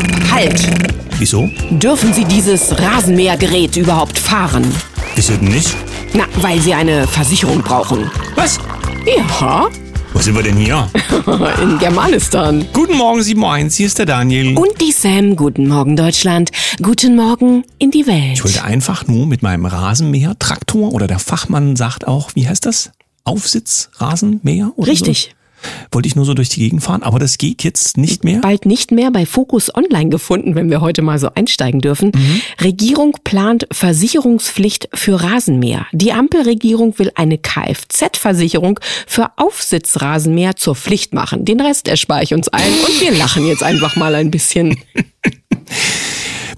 Stopp, halt! Wieso? Dürfen Sie dieses Rasenmähergerät überhaupt fahren? Wieso denn nicht? Na, weil Sie eine Versicherung brauchen. Was? Ja, Wo sind wir denn hier? in Germanistan. Guten Morgen, 7.1 hier ist der Daniel. Und die Sam, guten Morgen Deutschland, guten Morgen in die Welt. Ich wollte einfach nur mit meinem Rasenmäher, Traktor oder der Fachmann sagt auch, wie heißt das? Aufsitz, Rasenmäher? Oder Richtig. So? Wollte ich nur so durch die Gegend fahren, aber das geht jetzt nicht mehr. Bald nicht mehr bei Focus Online gefunden, wenn wir heute mal so einsteigen dürfen. Mhm. Regierung plant Versicherungspflicht für Rasenmäher. Die Ampelregierung will eine Kfz-Versicherung für Aufsitzrasenmäher zur Pflicht machen. Den Rest erspare ich uns allen und wir lachen jetzt einfach mal ein bisschen.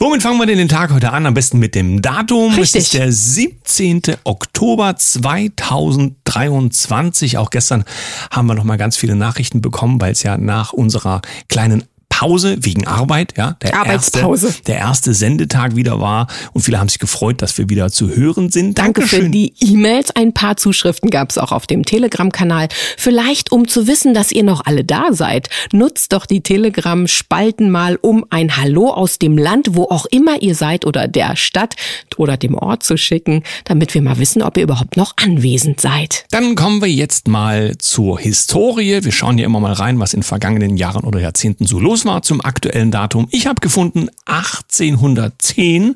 Womit fangen wir denn den Tag heute an? Am besten mit dem Datum. Richtig. Es ist der 17. Oktober 2023. Auch gestern haben wir noch mal ganz viele Nachrichten bekommen, weil es ja nach unserer kleinen Pause wegen Arbeit, ja, der Arbeitspause. erste, der erste Sendetag wieder war und viele haben sich gefreut, dass wir wieder zu hören sind. Danke für Dankeschön. die E-Mails. Ein paar Zuschriften gab es auch auf dem Telegram-Kanal. Vielleicht, um zu wissen, dass ihr noch alle da seid, nutzt doch die Telegram-Spalten mal, um ein Hallo aus dem Land, wo auch immer ihr seid, oder der Stadt oder dem Ort zu schicken, damit wir mal wissen, ob ihr überhaupt noch anwesend seid. Dann kommen wir jetzt mal zur Historie. Wir schauen hier immer mal rein, was in vergangenen Jahren oder Jahrzehnten so los war zum aktuellen Datum. Ich habe gefunden 1810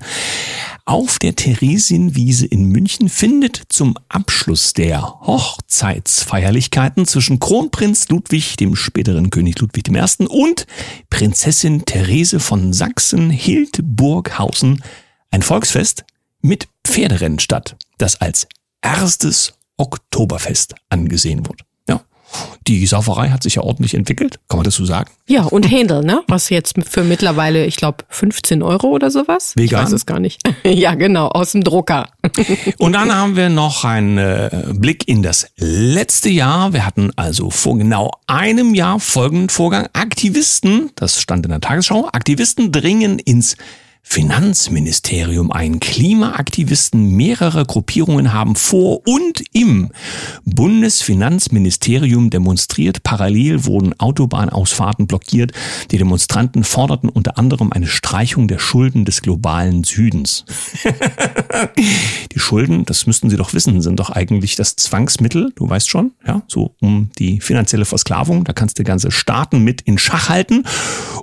auf der Theresienwiese in München findet zum Abschluss der Hochzeitsfeierlichkeiten zwischen Kronprinz Ludwig, dem späteren König Ludwig I. und Prinzessin Therese von Sachsen-Hildburghausen ein Volksfest mit Pferderennen statt, das als erstes Oktoberfest angesehen wird. Die Sauferei hat sich ja ordentlich entwickelt, kann man das so sagen? Ja, und Händel, ne? Was jetzt für mittlerweile, ich glaube, 15 Euro oder sowas? Ich Vegan? weiß es gar nicht. ja, genau, aus dem Drucker. Und dann haben wir noch einen äh, Blick in das letzte Jahr. Wir hatten also vor genau einem Jahr folgenden Vorgang. Aktivisten, das stand in der Tagesschau, Aktivisten dringen ins Finanzministerium ein. Klimaaktivisten mehrerer Gruppierungen haben vor und im Bundesfinanzministerium demonstriert. Parallel wurden Autobahnausfahrten blockiert. Die Demonstranten forderten unter anderem eine Streichung der Schulden des globalen Südens. Die Schulden, das müssten Sie doch wissen, sind doch eigentlich das Zwangsmittel, du weißt schon, ja, so um die finanzielle Versklavung. Da kannst du ganze Staaten mit in Schach halten.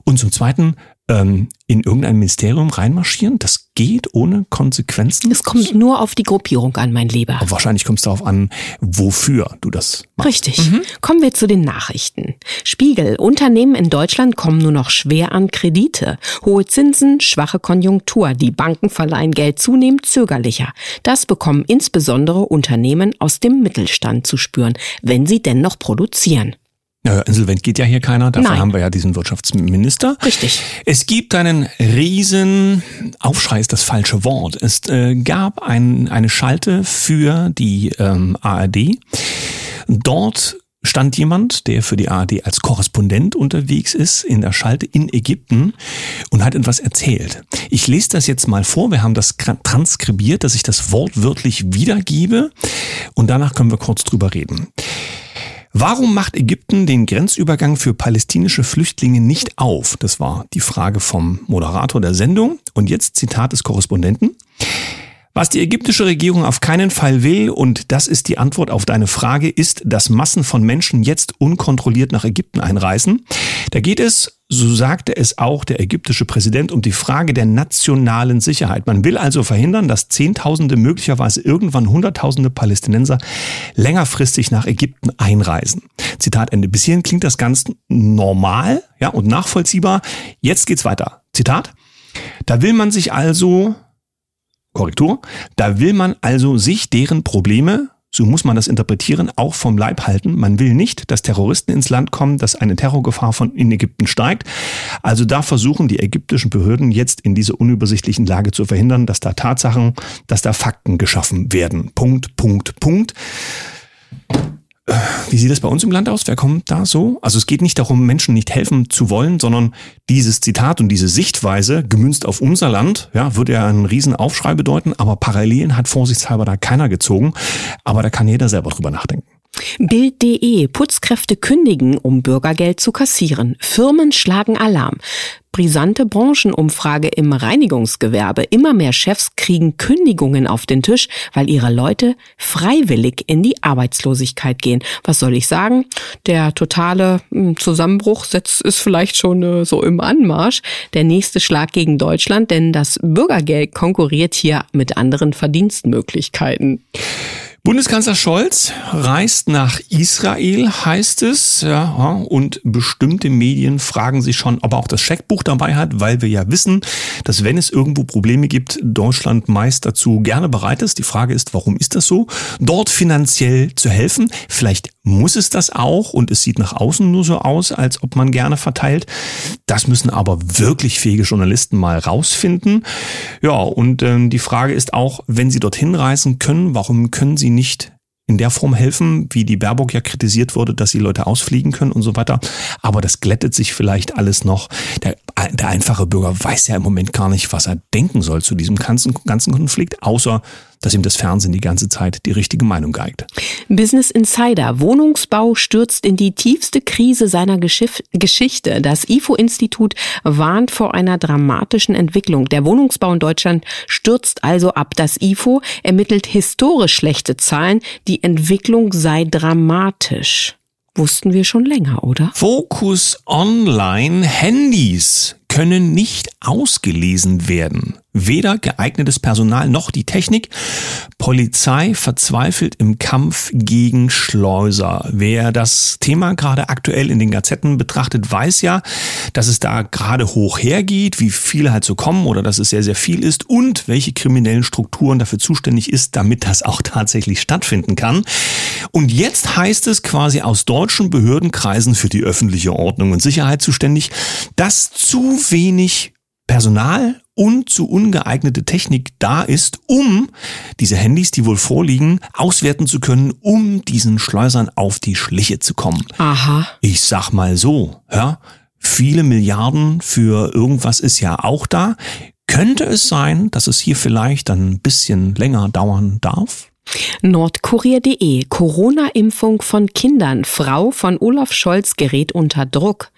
Und zum Zweiten, ähm, in irgendein Ministerium reinmarschieren, das geht ohne Konsequenzen. Es kommt nur auf die Gruppierung an, mein Lieber. Aber wahrscheinlich kommt es darauf an, wofür du das machst. Richtig. Kommen wir zu den Nachrichten. Spiegel. Unternehmen in Deutschland kommen nur noch schwer an Kredite. Hohe Zinsen, schwache Konjunktur. Die Banken verleihen Geld zunehmend zögerlicher. Das bekommen insbesondere Unternehmen aus dem Mittelstand zu spüren, wenn sie denn noch produzieren. Naja, insolvent geht ja hier keiner, dafür Nein. haben wir ja diesen Wirtschaftsminister. Richtig. Es gibt einen riesen Aufschrei ist das falsche Wort. Es äh, gab ein, eine Schalte für die ähm, ARD. Dort stand jemand, der für die ARD als Korrespondent unterwegs ist in der Schalte in Ägypten und hat etwas erzählt. Ich lese das jetzt mal vor. Wir haben das transkribiert, dass ich das wortwörtlich wiedergebe und danach können wir kurz drüber reden. Warum macht Ägypten den Grenzübergang für palästinische Flüchtlinge nicht auf? Das war die Frage vom Moderator der Sendung. Und jetzt Zitat des Korrespondenten. Was die ägyptische Regierung auf keinen Fall will, und das ist die Antwort auf deine Frage, ist, dass Massen von Menschen jetzt unkontrolliert nach Ägypten einreisen. Da geht es, so sagte es auch der ägyptische Präsident, um die Frage der nationalen Sicherheit. Man will also verhindern, dass Zehntausende, möglicherweise irgendwann Hunderttausende Palästinenser längerfristig nach Ägypten einreisen. Zitat Ende. Bis hierhin klingt das ganz normal ja, und nachvollziehbar. Jetzt geht's weiter. Zitat. Da will man sich also Korrektur. Da will man also sich deren Probleme, so muss man das interpretieren, auch vom Leib halten. Man will nicht, dass Terroristen ins Land kommen, dass eine Terrorgefahr von in Ägypten steigt. Also da versuchen die ägyptischen Behörden jetzt in dieser unübersichtlichen Lage zu verhindern, dass da Tatsachen, dass da Fakten geschaffen werden. Punkt, Punkt, Punkt. Wie sieht es bei uns im Land aus? Wer kommt da so? Also es geht nicht darum, Menschen nicht helfen zu wollen, sondern dieses Zitat und diese Sichtweise, gemünzt auf unser Land, ja, würde ja einen riesen Aufschrei bedeuten, aber Parallelen hat vorsichtshalber da keiner gezogen. Aber da kann jeder selber drüber nachdenken. Bild.de. Putzkräfte kündigen, um Bürgergeld zu kassieren. Firmen schlagen Alarm. Brisante Branchenumfrage im Reinigungsgewerbe. Immer mehr Chefs kriegen Kündigungen auf den Tisch, weil ihre Leute freiwillig in die Arbeitslosigkeit gehen. Was soll ich sagen? Der totale hm, Zusammenbruch ist vielleicht schon äh, so im Anmarsch. Der nächste Schlag gegen Deutschland, denn das Bürgergeld konkurriert hier mit anderen Verdienstmöglichkeiten. Bundeskanzler Scholz reist nach Israel, heißt es, ja, und bestimmte Medien fragen sich schon, ob er auch das Scheckbuch dabei hat, weil wir ja wissen, dass wenn es irgendwo Probleme gibt, Deutschland meist dazu gerne bereit ist. Die Frage ist, warum ist das so? Dort finanziell zu helfen. Vielleicht muss es das auch und es sieht nach außen nur so aus, als ob man gerne verteilt. Das müssen aber wirklich fähige Journalisten mal rausfinden. Ja, und äh, die Frage ist auch, wenn sie dorthin reisen können, warum können sie nicht in der Form helfen, wie die Baerbock ja kritisiert wurde, dass sie Leute ausfliegen können und so weiter. Aber das glättet sich vielleicht alles noch. Der, der einfache Bürger weiß ja im Moment gar nicht, was er denken soll zu diesem ganzen, ganzen Konflikt, außer dass ihm das Fernsehen die ganze Zeit die richtige Meinung geigt. Business Insider. Wohnungsbau stürzt in die tiefste Krise seiner Geschiff Geschichte. Das IFO-Institut warnt vor einer dramatischen Entwicklung. Der Wohnungsbau in Deutschland stürzt also ab. Das IFO ermittelt historisch schlechte Zahlen. Die Entwicklung sei dramatisch. Wussten wir schon länger, oder? Focus Online Handys können nicht ausgelesen werden. Weder geeignetes Personal noch die Technik. Polizei verzweifelt im Kampf gegen Schleuser. Wer das Thema gerade aktuell in den Gazetten betrachtet, weiß ja, dass es da gerade hoch hergeht, wie viele halt so kommen oder dass es sehr, sehr viel ist und welche kriminellen Strukturen dafür zuständig ist, damit das auch tatsächlich stattfinden kann. Und jetzt heißt es quasi aus deutschen Behördenkreisen für die öffentliche Ordnung und Sicherheit zuständig, dass zu wenig Personal und zu ungeeignete Technik da ist, um diese Handys, die wohl vorliegen, auswerten zu können, um diesen Schleusern auf die Schliche zu kommen. Aha. Ich sag mal so, ja, viele Milliarden für irgendwas ist ja auch da. Könnte es sein, dass es hier vielleicht ein bisschen länger dauern darf? Nordkurier.de Corona-Impfung von Kindern. Frau von Olaf Scholz gerät unter Druck.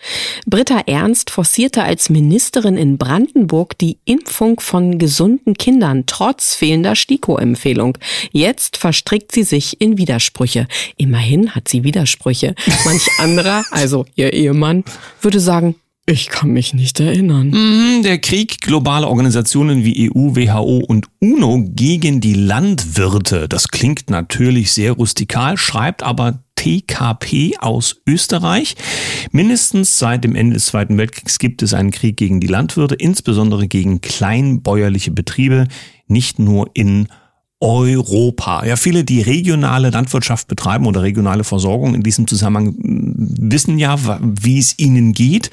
Britta Ernst forcierte als Ministerin in Brandenburg die Impfung von gesunden Kindern trotz fehlender STIKO-Empfehlung. Jetzt verstrickt sie sich in Widersprüche. Immerhin hat sie Widersprüche. Manch anderer, also ihr Ehemann, würde sagen, ich kann mich nicht erinnern. Mhm, der Krieg globaler Organisationen wie EU, WHO und UNO gegen die Landwirte. Das klingt natürlich sehr rustikal, schreibt aber TKP aus Österreich. Mindestens seit dem Ende des Zweiten Weltkriegs gibt es einen Krieg gegen die Landwirte, insbesondere gegen kleinbäuerliche Betriebe, nicht nur in Europa. Ja, viele, die regionale Landwirtschaft betreiben oder regionale Versorgung in diesem Zusammenhang wissen ja, wie es ihnen geht.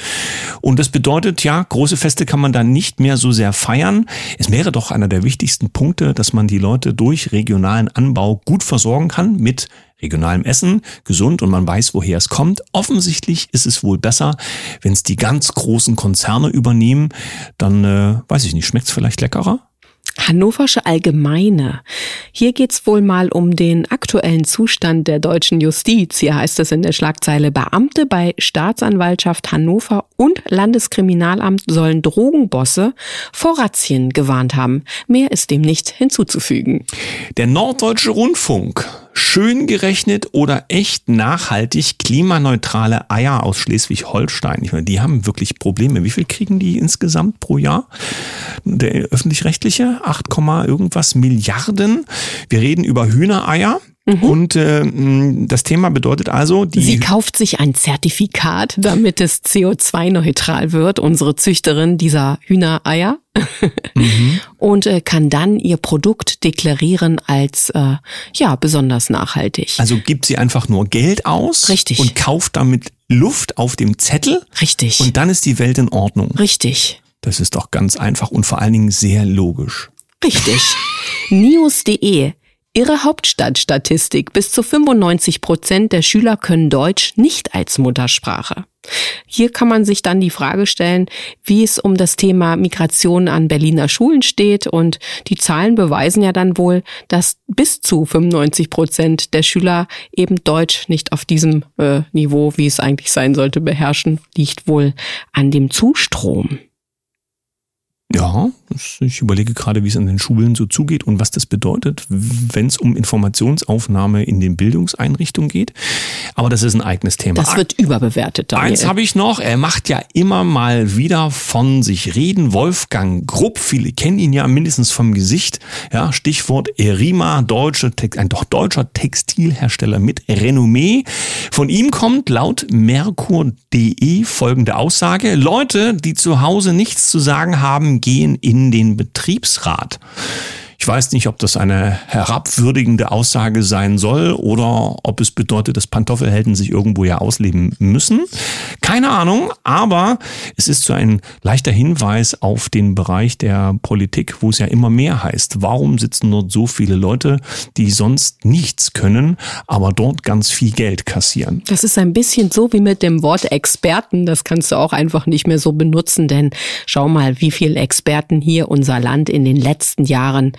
Und das bedeutet, ja, große Feste kann man dann nicht mehr so sehr feiern. Es wäre doch einer der wichtigsten Punkte, dass man die Leute durch regionalen Anbau gut versorgen kann mit regionalem Essen, gesund und man weiß, woher es kommt. Offensichtlich ist es wohl besser, wenn es die ganz großen Konzerne übernehmen. Dann, äh, weiß ich nicht, schmeckt es vielleicht leckerer? Hannoversche Allgemeine. Hier geht's wohl mal um den aktuellen Zustand der deutschen Justiz. Hier heißt es in der Schlagzeile, Beamte bei Staatsanwaltschaft Hannover und Landeskriminalamt sollen Drogenbosse vor Razzien gewarnt haben. Mehr ist dem nicht hinzuzufügen. Der Norddeutsche Rundfunk schön gerechnet oder echt nachhaltig klimaneutrale Eier aus Schleswig-Holstein. Ich meine, die haben wirklich Probleme. Wie viel kriegen die insgesamt pro Jahr? Der öffentlich-rechtliche 8, irgendwas Milliarden. Wir reden über Hühnereier. Mhm. Und äh, das Thema bedeutet also, die sie kauft sich ein Zertifikat, damit es CO2-neutral wird, unsere Züchterin dieser Hühnereier, mhm. und äh, kann dann ihr Produkt deklarieren als äh, ja besonders nachhaltig. Also gibt sie einfach nur Geld aus Richtig. und kauft damit Luft auf dem Zettel. Richtig. Und dann ist die Welt in Ordnung. Richtig. Das ist doch ganz einfach und vor allen Dingen sehr logisch. Richtig. News.de Ihre Hauptstadtstatistik. Bis zu 95 Prozent der Schüler können Deutsch nicht als Muttersprache. Hier kann man sich dann die Frage stellen, wie es um das Thema Migration an Berliner Schulen steht. Und die Zahlen beweisen ja dann wohl, dass bis zu 95 Prozent der Schüler eben Deutsch nicht auf diesem äh, Niveau, wie es eigentlich sein sollte, beherrschen, liegt wohl an dem Zustrom. Ja, ich überlege gerade, wie es an den Schulen so zugeht und was das bedeutet, wenn es um Informationsaufnahme in den Bildungseinrichtungen geht. Aber das ist ein eigenes Thema. Das wird überbewertet. Daniel. Eins habe ich noch. Er macht ja immer mal wieder von sich reden. Wolfgang Grupp, viele kennen ihn ja mindestens vom Gesicht. Ja, Stichwort Erima, deutsche, ein doch deutscher Textilhersteller mit Renommee. Von ihm kommt laut Merkur.de folgende Aussage. Leute, die zu Hause nichts zu sagen haben, gehen in den Betriebsrat. Ich weiß nicht, ob das eine herabwürdigende Aussage sein soll oder ob es bedeutet, dass Pantoffelhelden sich irgendwo ja ausleben müssen. Keine Ahnung, aber es ist so ein leichter Hinweis auf den Bereich der Politik, wo es ja immer mehr heißt. Warum sitzen dort so viele Leute, die sonst nichts können, aber dort ganz viel Geld kassieren? Das ist ein bisschen so wie mit dem Wort Experten. Das kannst du auch einfach nicht mehr so benutzen, denn schau mal, wie viele Experten hier unser Land in den letzten Jahren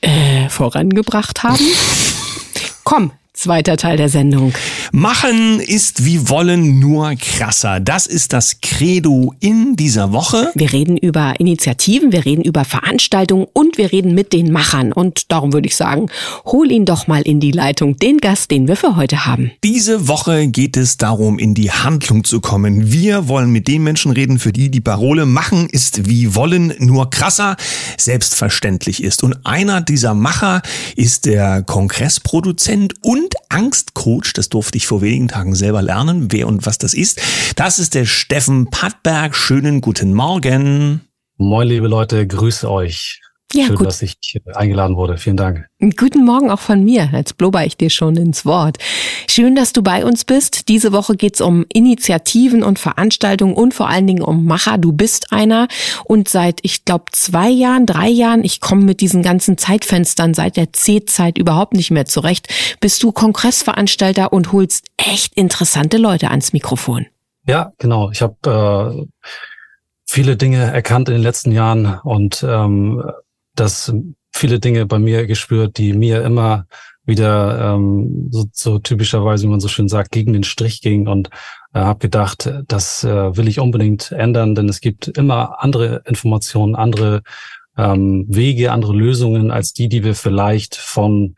äh, vorangebracht haben. Komm, Zweiter Teil der Sendung. Machen ist wie wollen nur krasser. Das ist das Credo in dieser Woche. Wir reden über Initiativen, wir reden über Veranstaltungen und wir reden mit den Machern. Und darum würde ich sagen, hol ihn doch mal in die Leitung, den Gast, den wir für heute haben. Diese Woche geht es darum, in die Handlung zu kommen. Wir wollen mit den Menschen reden, für die die Parole Machen ist wie wollen nur krasser selbstverständlich ist. Und einer dieser Macher ist der Kongressproduzent und und Angstcoach. Das durfte ich vor wenigen Tagen selber lernen, wer und was das ist. Das ist der Steffen Pattberg. Schönen guten Morgen. Moin, liebe Leute, grüße euch. Ja, Schön, gut. dass ich eingeladen wurde. Vielen Dank. Guten Morgen auch von mir. Jetzt blubber ich dir schon ins Wort. Schön, dass du bei uns bist. Diese Woche geht's um Initiativen und Veranstaltungen und vor allen Dingen um Macher. Du bist einer. Und seit, ich glaube, zwei Jahren, drei Jahren, ich komme mit diesen ganzen Zeitfenstern seit der C-Zeit überhaupt nicht mehr zurecht, bist du Kongressveranstalter und holst echt interessante Leute ans Mikrofon. Ja, genau. Ich habe äh, viele Dinge erkannt in den letzten Jahren und ähm, dass viele Dinge bei mir gespürt, die mir immer wieder ähm, so, so typischerweise, wie man so schön sagt, gegen den Strich ging und äh, habe gedacht, das äh, will ich unbedingt ändern, denn es gibt immer andere Informationen, andere ähm, Wege, andere Lösungen als die, die wir vielleicht von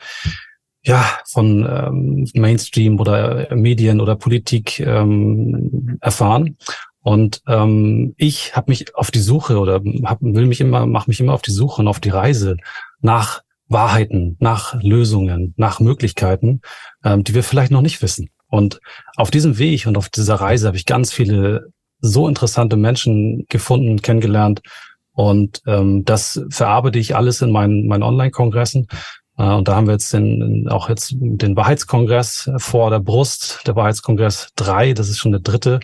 ja von ähm, Mainstream oder Medien oder Politik ähm, erfahren. Und ähm, ich habe mich auf die Suche oder hab, will mich immer, mache mich immer auf die Suche und auf die Reise nach Wahrheiten, nach Lösungen, nach Möglichkeiten, ähm, die wir vielleicht noch nicht wissen. Und auf diesem Weg und auf dieser Reise habe ich ganz viele so interessante Menschen gefunden, kennengelernt. Und ähm, das verarbeite ich alles in meinen, meinen Online-Kongressen. Äh, und da haben wir jetzt den, auch jetzt den Wahrheitskongress vor der Brust, der Wahrheitskongress 3, das ist schon der dritte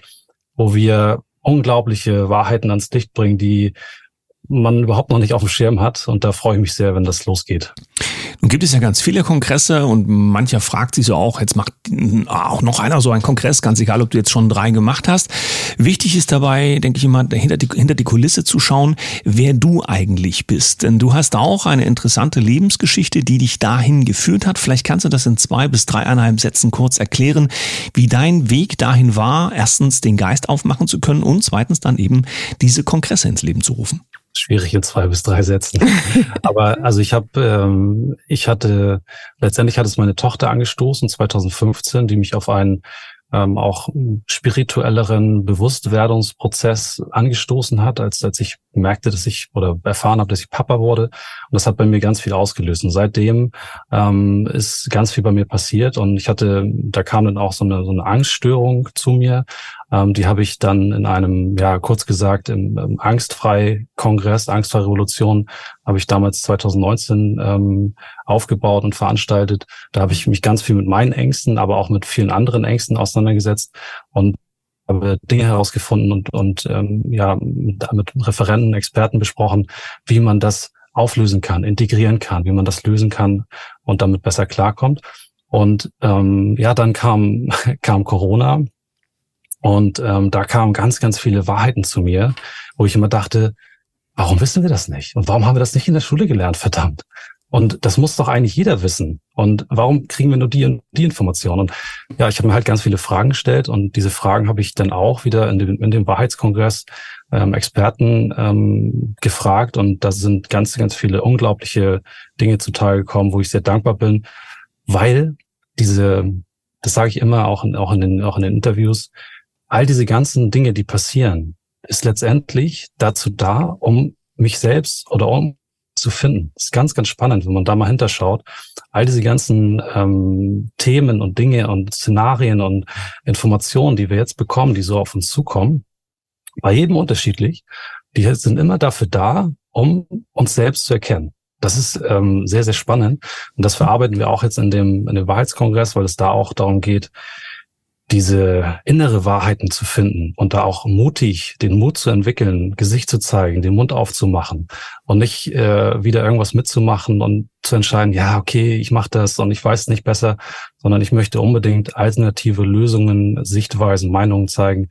wo wir unglaubliche Wahrheiten ans Licht bringen, die man überhaupt noch nicht auf dem Schirm hat. Und da freue ich mich sehr, wenn das losgeht. Nun gibt es ja ganz viele Kongresse und mancher fragt sich so auch, jetzt macht auch noch einer so einen Kongress, ganz egal, ob du jetzt schon drei gemacht hast. Wichtig ist dabei, denke ich immer, hinter die, hinter die Kulisse zu schauen, wer du eigentlich bist. Denn du hast auch eine interessante Lebensgeschichte, die dich dahin geführt hat. Vielleicht kannst du das in zwei bis dreieinhalb Sätzen kurz erklären, wie dein Weg dahin war, erstens den Geist aufmachen zu können und zweitens dann eben diese Kongresse ins Leben zu rufen schwierig in zwei bis drei Sätzen. Aber also ich habe, ähm, ich hatte letztendlich hat es meine Tochter angestoßen 2015, die mich auf einen ähm, auch spirituelleren Bewusstwerdungsprozess angestoßen hat, als, als ich merkte, dass ich oder erfahren habe, dass ich Papa wurde. Und das hat bei mir ganz viel ausgelöst. Und seitdem ähm, ist ganz viel bei mir passiert. Und ich hatte, da kam dann auch so eine, so eine Angststörung zu mir. Ähm, die habe ich dann in einem, ja, kurz gesagt, im, im Angstfrei-Kongress, Angstfrei-Revolution, habe ich damals 2019 ähm, aufgebaut und veranstaltet. Da habe ich mich ganz viel mit meinen Ängsten, aber auch mit vielen anderen Ängsten auseinandergesetzt und habe Dinge herausgefunden und, und ähm, ja, mit, mit Referenten, Experten besprochen, wie man das auflösen kann, integrieren kann, wie man das lösen kann und damit besser klarkommt. Und ähm, ja, dann kam, kam Corona Und ähm, da kamen ganz, ganz viele Wahrheiten zu mir, wo ich immer dachte, warum wissen wir das nicht? Und warum haben wir das nicht in der Schule gelernt, verdammt? Und das muss doch eigentlich jeder wissen. Und warum kriegen wir nur die die Informationen? Und ja, ich habe mir halt ganz viele Fragen gestellt und diese Fragen habe ich dann auch wieder in dem, in dem Wahrheitskongress ähm, Experten ähm, gefragt und da sind ganz, ganz viele unglaubliche Dinge zutage gekommen, wo ich sehr dankbar bin, weil diese, das sage ich immer auch in, auch in den, auch in den Interviews, all diese ganzen Dinge, die passieren, ist letztendlich dazu da, um mich selbst oder um zu finden. Das ist ganz, ganz spannend, wenn man da mal hinterschaut. All diese ganzen ähm, Themen und Dinge und Szenarien und Informationen, die wir jetzt bekommen, die so auf uns zukommen, bei jedem unterschiedlich, die sind immer dafür da, um uns selbst zu erkennen. Das ist ähm, sehr, sehr spannend. Und das verarbeiten wir auch jetzt in dem, in dem Wahrheitskongress, weil es da auch darum geht, diese innere Wahrheiten zu finden und da auch mutig den Mut zu entwickeln, Gesicht zu zeigen, den Mund aufzumachen und nicht äh, wieder irgendwas mitzumachen und zu entscheiden, ja, okay, ich mache das und ich weiß nicht besser, sondern ich möchte unbedingt alternative Lösungen, Sichtweisen, Meinungen zeigen,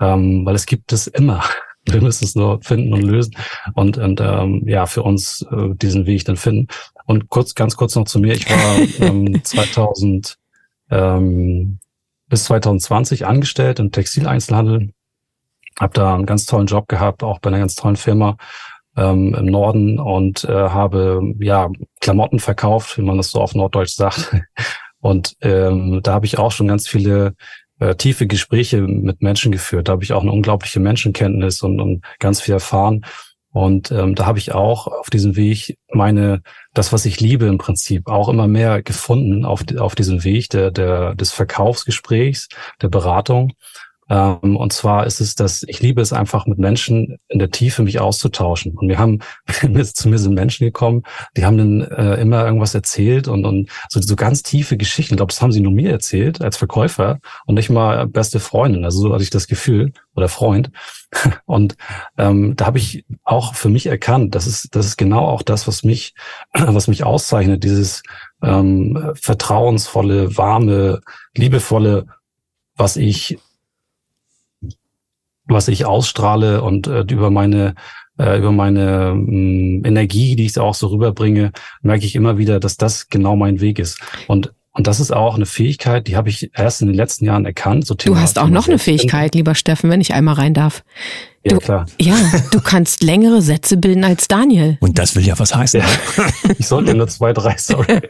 ähm, weil es gibt es immer. Wir müssen es nur finden und lösen und, und ähm, ja, für uns äh, diesen Weg dann finden. Und kurz, ganz kurz noch zu mir. Ich war ähm, 2000 ähm, bis 2020 angestellt im Textileinzelhandel. Habe da einen ganz tollen Job gehabt, auch bei einer ganz tollen Firma ähm, im Norden und äh, habe ja Klamotten verkauft, wie man das so auf Norddeutsch sagt. Und ähm, da habe ich auch schon ganz viele äh, tiefe Gespräche mit Menschen geführt. Da habe ich auch eine unglaubliche Menschenkenntnis und, und ganz viel erfahren. Und ähm, da habe ich auch auf diesem Weg meine, das, was ich liebe im Prinzip, auch immer mehr gefunden auf, auf diesem Weg der, der, des Verkaufsgesprächs, der Beratung. Ähm, und zwar ist es, dass ich liebe es einfach mit Menschen in der Tiefe mich auszutauschen. Und wir haben, zu mir sind Menschen gekommen, die haben dann äh, immer irgendwas erzählt und, und so, so ganz tiefe Geschichten. Ich glaube, das haben sie nur mir erzählt als Verkäufer und nicht mal beste Freundin. Also so hatte ich das Gefühl oder Freund. Und ähm, da habe ich auch für mich erkannt, das ist, das ist genau auch das, was mich, was mich auszeichnet, dieses ähm, vertrauensvolle, warme, liebevolle, was ich was ich ausstrahle und äh, über meine äh, über meine mh, mm, Energie, die ich auch so rüberbringe, merke ich immer wieder, dass das genau mein Weg ist. Und und das ist auch eine Fähigkeit, die habe ich erst in den letzten Jahren erkannt. So du hast auch noch eine Fähigkeit, lieber Steffen, wenn ich einmal rein darf. Ja, du, klar. Ja, du kannst längere Sätze bilden als Daniel. Und das will ja was heißen. Ja. Ich sollte nur zwei, drei, sorry.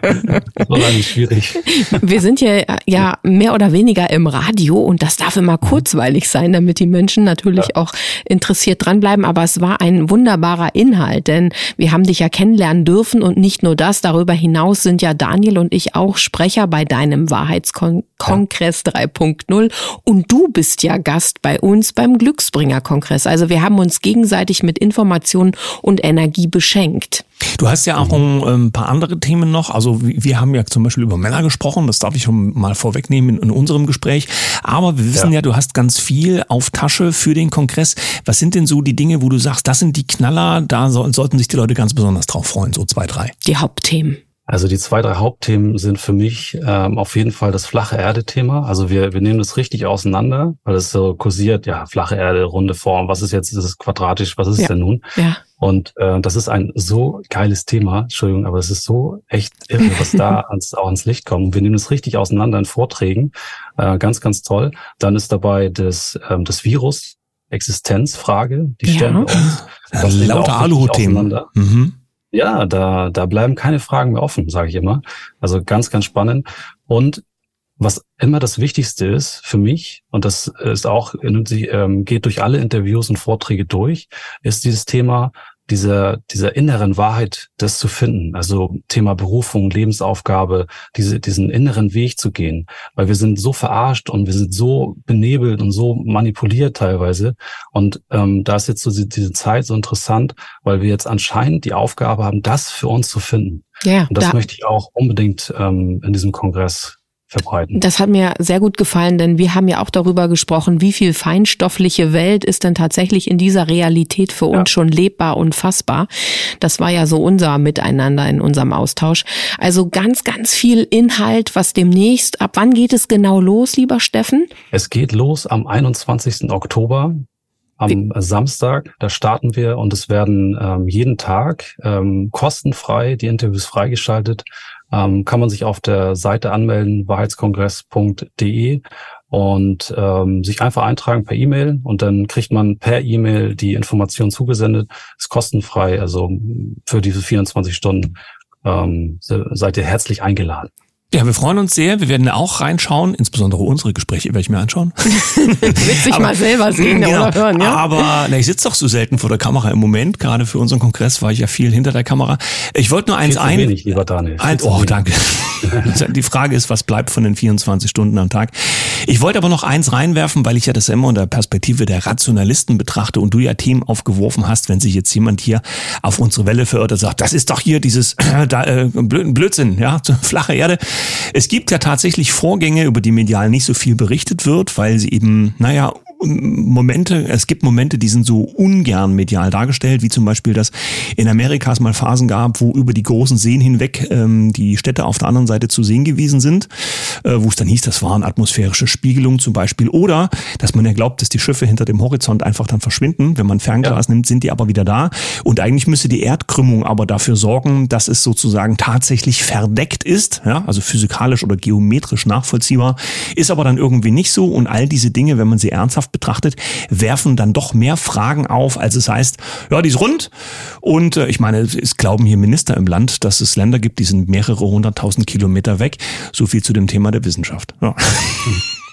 Das war nicht schwierig. Wir sind ja, ja mehr oder weniger im Radio und das darf immer kurzweilig sein, damit die Menschen natürlich ja. auch interessiert dranbleiben. Aber es war ein wunderbarer Inhalt, denn wir haben dich ja kennenlernen dürfen und nicht nur das. Darüber hinaus sind ja Daniel und ich auch Sprecher bei deinem Wahrheitskongress 3.0 und du bist ja Gast bei uns beim Glücksbringer-Kongress. Also wir haben uns gegenseitig mit Informationen und Energie beschenkt. Du hast ja auch ein ähm, paar andere Themen noch. Also wir haben ja zum Beispiel über Männer gesprochen, das darf ich schon mal vorwegnehmen in, unserem Gespräch. Aber wir wissen ja. ja, du hast ganz viel auf Tasche für den Kongress. Was sind denn so die Dinge, wo du sagst, das sind die Knaller, da so, sollten sich die Leute ganz besonders drauf freuen, so zwei, drei? Die Hauptthemen. Also die zwei, drei Hauptthemen sind für mich ähm, auf jeden Fall das flache Erde-Thema. Also wir, wir nehmen das richtig auseinander, weil es so kursiert, ja, flache Erde, runde Form, was ist jetzt, ist es quadratisch, was ist ja. es denn nun? Ja. Und äh, das ist ein so geiles Thema, Entschuldigung, aber es ist so echt irre, was da ans, auch ans Licht kommt. Wir nehmen es richtig auseinander in Vorträgen, äh, ganz, ganz toll. Dann ist dabei das, ähm, das Virus, Existenzfrage, die stellen wir uns. Das Lauter Aluhut-Themen. Mhm ja, da, da bleiben keine Fragen mehr offen, sage ich immer. Also ganz, ganz spannend. Und was immer das Wichtigste ist für mich, und das ist auch, ähm, geht durch alle Interviews und Vorträge durch, ist dieses Thema dieser, dieser inneren Wahrheit, das zu finden. Also Thema Berufung, Lebensaufgabe, diese, diesen inneren Weg zu gehen. Weil wir sind so verarscht und wir sind so benebelt und so manipuliert teilweise. Und ähm, da ist jetzt so diese Zeit so interessant, weil wir jetzt anscheinend die Aufgabe haben, das für uns zu finden. Ja, und das da möchte ich auch unbedingt ähm, in diesem Kongress verbreiten. Das hat mir sehr gut gefallen, denn wir haben ja auch darüber gesprochen, wie viel feinstoffliche Welt ist denn tatsächlich in dieser Realität für uns ja. schon lebbar und fassbar. Das war ja so unser Miteinander in unserem Austausch. Also ganz, ganz viel Inhalt, was demnächst, ab wann geht es genau los, lieber Steffen? Es geht los am 21. Oktober am? Samstag. Da starten wir und es werden ähm, jeden Tag ähm, kostenfrei die Interviews freigeschaltet ähm, kann man sich auf der Seite anmelden, wahrheitskongress.de und ähm, sich einfach eintragen per E-Mail und dann kriegt man per E-Mail die Information zugesendet. Ist kostenfrei, also für diese 24 Stunden ähm, seid ihr herzlich eingeladen. Ja, wir freuen uns sehr. Wir werden auch reinschauen, insbesondere unsere Gespräche werde ich mir anschauen. Witzig aber, mal selber sehen genau, oder hören, ja. Aber na, ich sitze doch so selten vor der Kamera im Moment. Gerade für unseren Kongress war ich ja viel hinter der Kamera. Ich wollte nur eins ein. Wenig, lieber Daniel. Ein, oh, danke. Die Frage ist, was bleibt von den 24 Stunden am Tag? Ich wollte aber noch eins reinwerfen, weil ich ja das immer unter Perspektive der Rationalisten betrachte und du ja Themen aufgeworfen hast, wenn sich jetzt jemand hier auf unsere Welle verirrt und sagt, das ist doch hier dieses äh, äh, Blödsinn, ja, flache Erde. Es gibt ja tatsächlich Vorgänge, über die medial nicht so viel berichtet wird, weil sie eben, naja, Momente, es gibt Momente, die sind so ungern medial dargestellt, wie zum Beispiel, dass in Amerika es mal Phasen gab, wo über die großen Seen hinweg ähm, die Städte auf der anderen Seite zu sehen gewesen sind, äh, wo es dann hieß, das waren atmosphärische Spiegelungen zum Beispiel, oder dass man ja glaubt, dass die Schiffe hinter dem Horizont einfach dann verschwinden. Wenn man Fernglas ja. nimmt, sind die aber wieder da. Und eigentlich müsste die Erdkrümmung aber dafür sorgen, dass es sozusagen tatsächlich verdeckt ist, ja, also physikalisch oder geometrisch nachvollziehbar, ist aber dann irgendwie nicht so. Und all diese Dinge, wenn man sie ernsthaft Wissenschaft betrachtet, werfen dann doch mehr Fragen auf, als es heißt, ja, die ist rund. Und äh, ich meine, es glauben hier Minister im Land, dass es Länder gibt, die sind mehrere hunderttausend Kilometer weg. So viel zu dem Thema der Wissenschaft. Ja.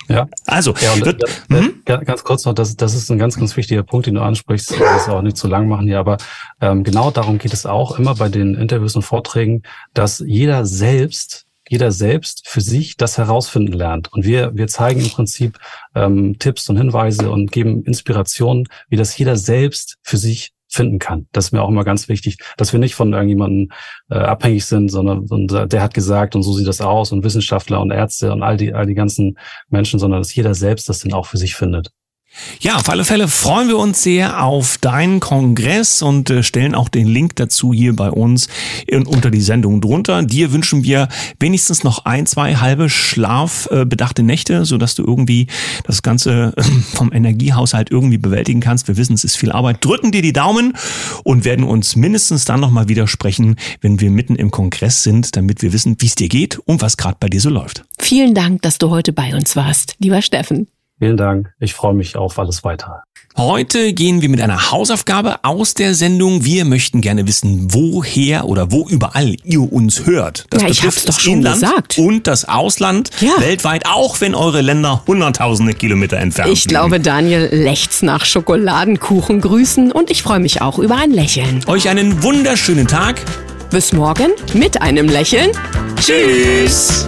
Ja. Also, ja, und, äh, mhm. ganz kurz noch, das, das ist ein ganz, ganz wichtiger Punkt, den du ansprichst. Ich will das auch nicht zu lang machen hier, aber ähm, genau darum geht es auch immer bei den Interviews und Vorträgen, dass jeder selbst jeder selbst für sich das herausfinden lernt. Und wir, wir zeigen im Prinzip ähm, Tipps und Hinweise und geben Inspirationen, wie das jeder selbst für sich finden kann. Das ist mir auch immer ganz wichtig, dass wir nicht von irgendjemandem äh, abhängig sind, sondern und, äh, der hat gesagt und so sieht das aus und Wissenschaftler und Ärzte und all die, all die ganzen Menschen, sondern dass jeder selbst das dann auch für sich findet. Ja, auf alle Fälle freuen wir uns sehr auf deinen Kongress und äh, stellen auch den Link dazu hier bei uns unter die Sendung drunter. Dir wünschen wir wenigstens noch ein, zwei halbe schlafbedachte äh, Nächte, so dass du irgendwie das Ganze äh, vom Energiehaushalt irgendwie bewältigen kannst. Wir wissen, es ist viel Arbeit. Drücken dir die Daumen und werden uns mindestens dann nochmal wieder sprechen, wenn wir mitten im Kongress sind, damit wir wissen, wie es dir geht und was gerade bei dir so läuft. Vielen Dank, dass du heute bei uns warst, lieber Steffen. Vielen Dank. Ich freue mich auf alles weitere. Heute gehen wir mit einer Hausaufgabe aus der Sendung. Wir möchten gerne wissen, woher oder wo überall ihr uns hört. Das ja, ich hab's doch schon Inland gesagt. Und das Ausland ja. weltweit, auch wenn eure Länder hunderttausende Kilometer entfernt sind. Ich glaube, Daniel lächzt nach Schokoladenkuchen grüßen und ich freue mich auch über ein Lächeln. Euch einen wunderschönen Tag. Bis morgen mit einem Lächeln. Tschüss.